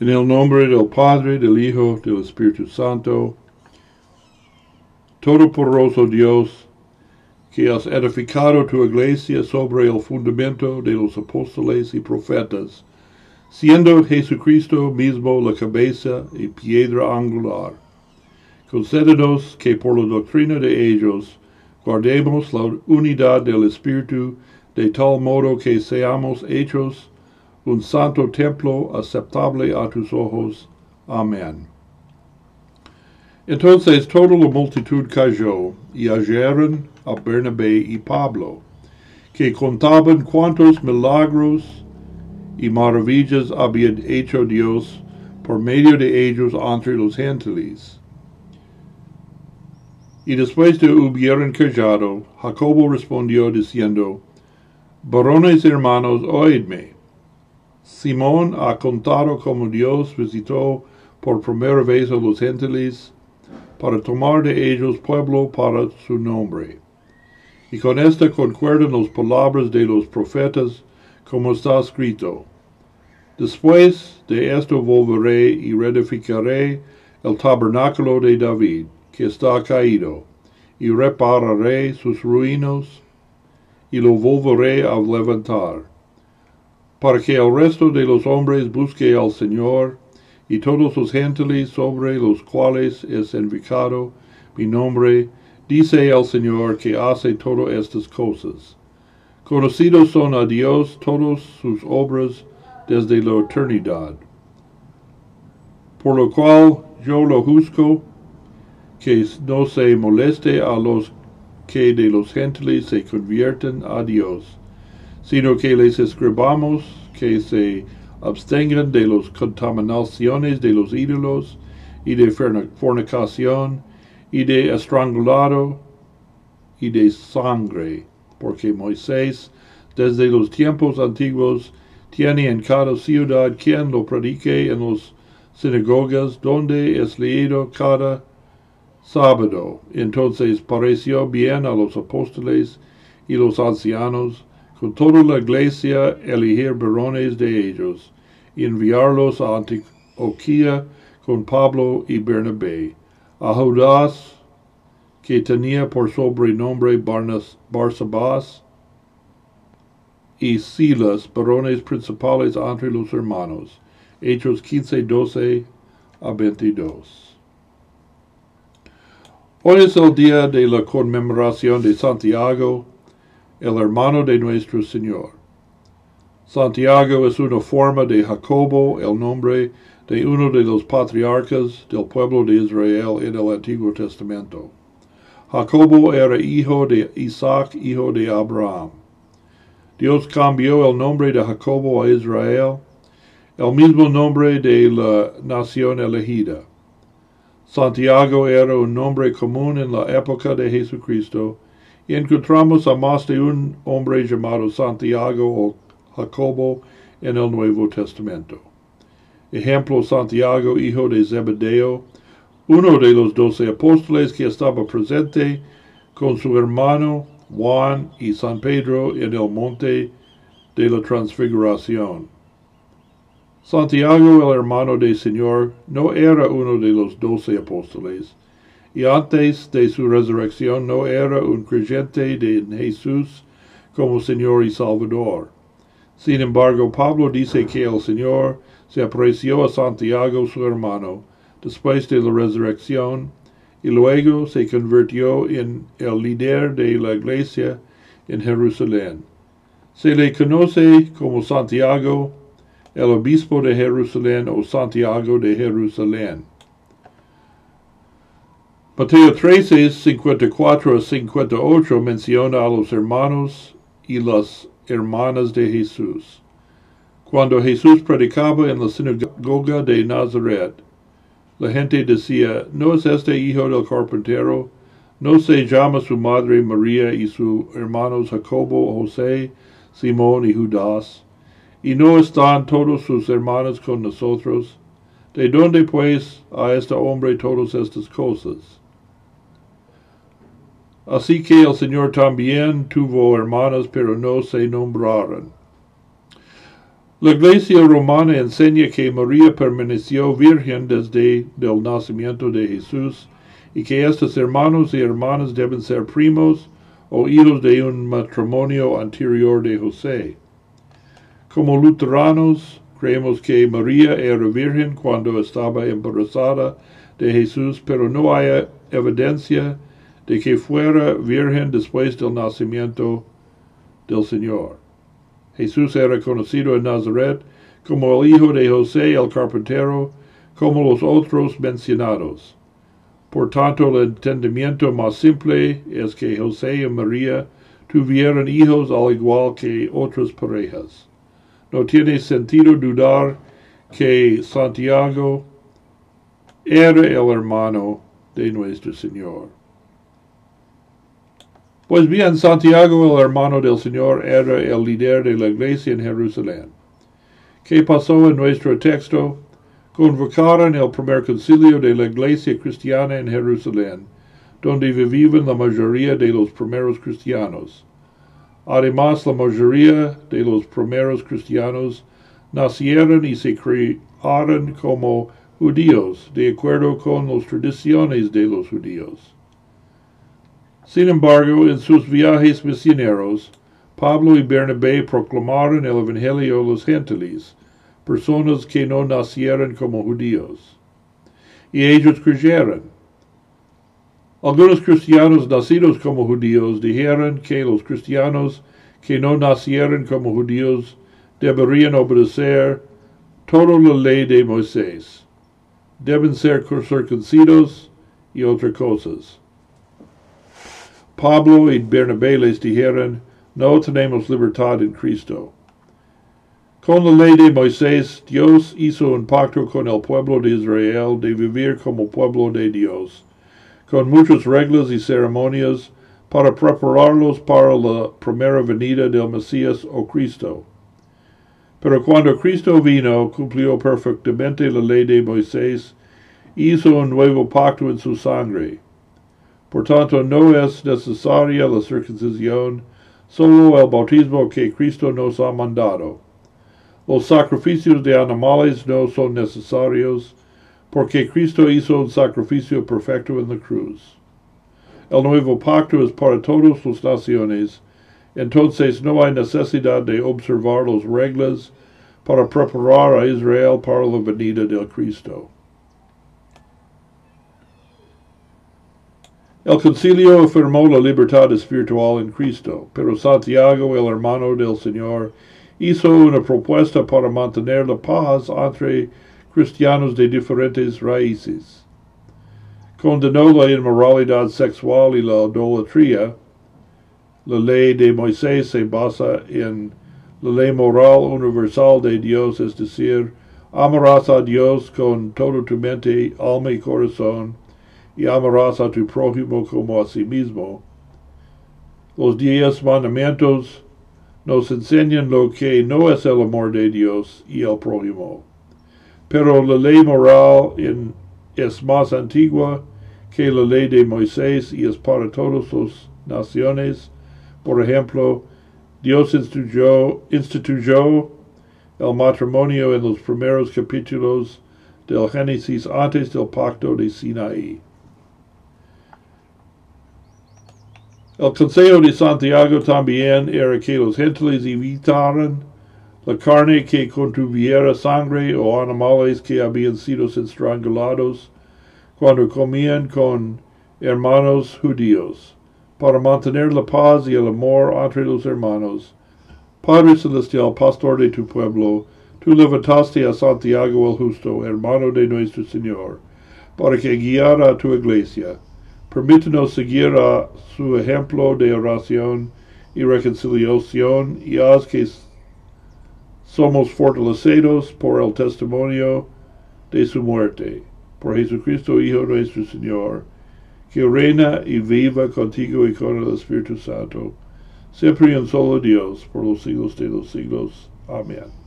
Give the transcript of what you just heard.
En el nombre del Padre, del Hijo, del Espíritu Santo, Todopoderoso Dios, que has edificado tu iglesia sobre el fundamento de los apóstoles y profetas, siendo Jesucristo mismo la cabeza y piedra angular. Concédenos que por la doctrina de ellos guardemos la unidad del Espíritu de tal modo que seamos hechos un santo templo aceptable a tus ojos. Amén. Entonces toda la multitud cayó y hallaron a Bernabé y Pablo, que contaban cuántos milagros y maravillas había hecho Dios por medio de ellos entre los gentiles. Y después de hubieran callado, Jacobo respondió diciendo, Varones hermanos, oídme. Simón ha contado cómo Dios visitó por primera vez a los gentiles para tomar de ellos pueblo para su nombre. Y con esta concuerdan las palabras de los profetas, como está escrito. Después de esto volveré y reedificaré el tabernáculo de David, que está caído, y repararé sus ruinos, y lo volveré a levantar para que el resto de los hombres busque al Señor, y todos los gentiles sobre los cuales es invocado mi nombre, dice el Señor que hace todas estas cosas. Conocidos son a Dios todas sus obras desde la eternidad. Por lo cual yo lo juzgo que no se moleste a los que de los gentiles se convierten a Dios sino que les escribamos que se abstengan de las contaminaciones de los ídolos y de fornicación y de estrangulado y de sangre, porque Moisés desde los tiempos antiguos tiene en cada ciudad quien lo predique en las sinagogas donde es leído cada sábado. Entonces pareció bien a los apóstoles y los ancianos con toda la iglesia elegir varones de ellos y enviarlos a Antioquía con Pablo y Bernabé, a Judas, que tenía por sobrenombre Barsabás, y Silas, varones principales entre los hermanos. Hechos 15, 12 a 22. Hoy es el día de la conmemoración de Santiago, el hermano de nuestro Señor. Santiago es una forma de Jacobo, el nombre de uno de los patriarcas del pueblo de Israel en el Antiguo Testamento. Jacobo era hijo de Isaac, hijo de Abraham. Dios cambió el nombre de Jacobo a Israel, el mismo nombre de la nación elegida. Santiago era un nombre común en la época de Jesucristo encontramos a más de un hombre llamado Santiago o Jacobo en el Nuevo Testamento. Ejemplo, Santiago, hijo de Zebedeo, uno de los doce apóstoles que estaba presente con su hermano Juan y San Pedro en el monte de la transfiguración. Santiago, el hermano del Señor, no era uno de los doce apóstoles, y antes de su resurrección no era un creyente de Jesús como Señor y Salvador. Sin embargo, Pablo dice que el Señor se apareció a Santiago su hermano después de la resurrección y luego se convirtió en el líder de la iglesia en Jerusalén. Se le conoce como Santiago, el obispo de Jerusalén o Santiago de Jerusalén. Mateo 13, 54 a 58 menciona a los hermanos y las hermanas de Jesús. Cuando Jesús predicaba en la sinagoga de Nazaret, la gente decía, ¿no es este hijo del carpintero? ¿No se llama su madre María y sus hermanos Jacobo, José, Simón y Judas? ¿Y no están todos sus hermanos con nosotros? ¿De dónde pues a este hombre todas estas cosas? Así que el Señor también tuvo hermanas, pero no se nombraron. La Iglesia Romana enseña que María permaneció virgen desde el nacimiento de Jesús y que estos hermanos y hermanas deben ser primos o hijos de un matrimonio anterior de José. Como luteranos, creemos que María era virgen cuando estaba embarazada de Jesús, pero no hay evidencia de que fuera virgen después del nacimiento del Señor. Jesús era conocido en Nazaret como el hijo de José el carpintero, como los otros mencionados. Por tanto, el entendimiento más simple es que José y María tuvieron hijos al igual que otras parejas. No tiene sentido dudar que Santiago era el hermano de nuestro Señor. Pues bien, Santiago, el hermano del Señor, era el líder de la iglesia en Jerusalén. ¿Qué pasó en nuestro texto? Convocaron el primer concilio de la iglesia cristiana en Jerusalén, donde vivían la mayoría de los primeros cristianos. Además, la mayoría de los primeros cristianos nacieron y se criaron como judíos, de acuerdo con las tradiciones de los judíos. Sin embargo, en sus viajes misioneros, Pablo y Bernabé proclamaron el Evangelio a los gentiles, personas que no nacieron como judíos. Y ellos creyeron. Algunos cristianos nacidos como judíos dijeron que los cristianos que no nacieron como judíos deberían obedecer toda la ley de Moisés. Deben ser circuncidos y otras cosas. Pablo y Bernabé les dijeron, no tenemos libertad en Cristo. Con la ley de Moisés, Dios hizo un pacto con el pueblo de Israel de vivir como pueblo de Dios, con muchas reglas y ceremonias para prepararlos para la primera venida del Mesías o Cristo. Pero cuando Cristo vino, cumplió perfectamente la ley de Moisés, hizo un nuevo pacto en su sangre. Por tanto, no es necesaria la circuncisión, solo el bautismo que Cristo nos ha mandado. Los sacrificios de animales no son necesarios, porque Cristo hizo un sacrificio perfecto en la cruz. El nuevo pacto es para todas las naciones, entonces no hay necesidad de observar las reglas para preparar a Israel para la venida del Cristo. El concilio afirmó la libertad espiritual en Cristo, pero Santiago, el hermano del Señor, hizo una propuesta para mantener la paz entre cristianos de diferentes raíces. Condenó la inmoralidad sexual y la idolatría. La ley de Moisés se basa en la ley moral universal de Dios, es decir, amarás a Dios con todo tu mente, alma y corazón, y amarás a tu prójimo como a sí mismo. Los diez mandamientos nos enseñan lo que no es el amor de Dios y el prójimo. Pero la ley moral es más antigua que la ley de Moisés y es para todas las naciones. Por ejemplo, Dios instituyó, instituyó el matrimonio en los primeros capítulos del Génesis antes del pacto de Sinaí. El Consejo de Santiago también era que los gentiles evitaran la carne que contuviera sangre o animales que habían sido estrangulados cuando comían con hermanos judíos, para mantener la paz y el amor entre los hermanos. Padre Celestial, pastor de tu pueblo, tú levantaste a Santiago el justo, hermano de nuestro Señor, para que guiara a tu iglesia Permítanos seguir a su ejemplo de oración y reconciliación y haz que somos fortalecidos por el testimonio de su muerte. Por Jesucristo, Hijo nuestro Señor, que reina y viva contigo y con el Espíritu Santo, siempre y en solo Dios, por los siglos de los siglos. Amén.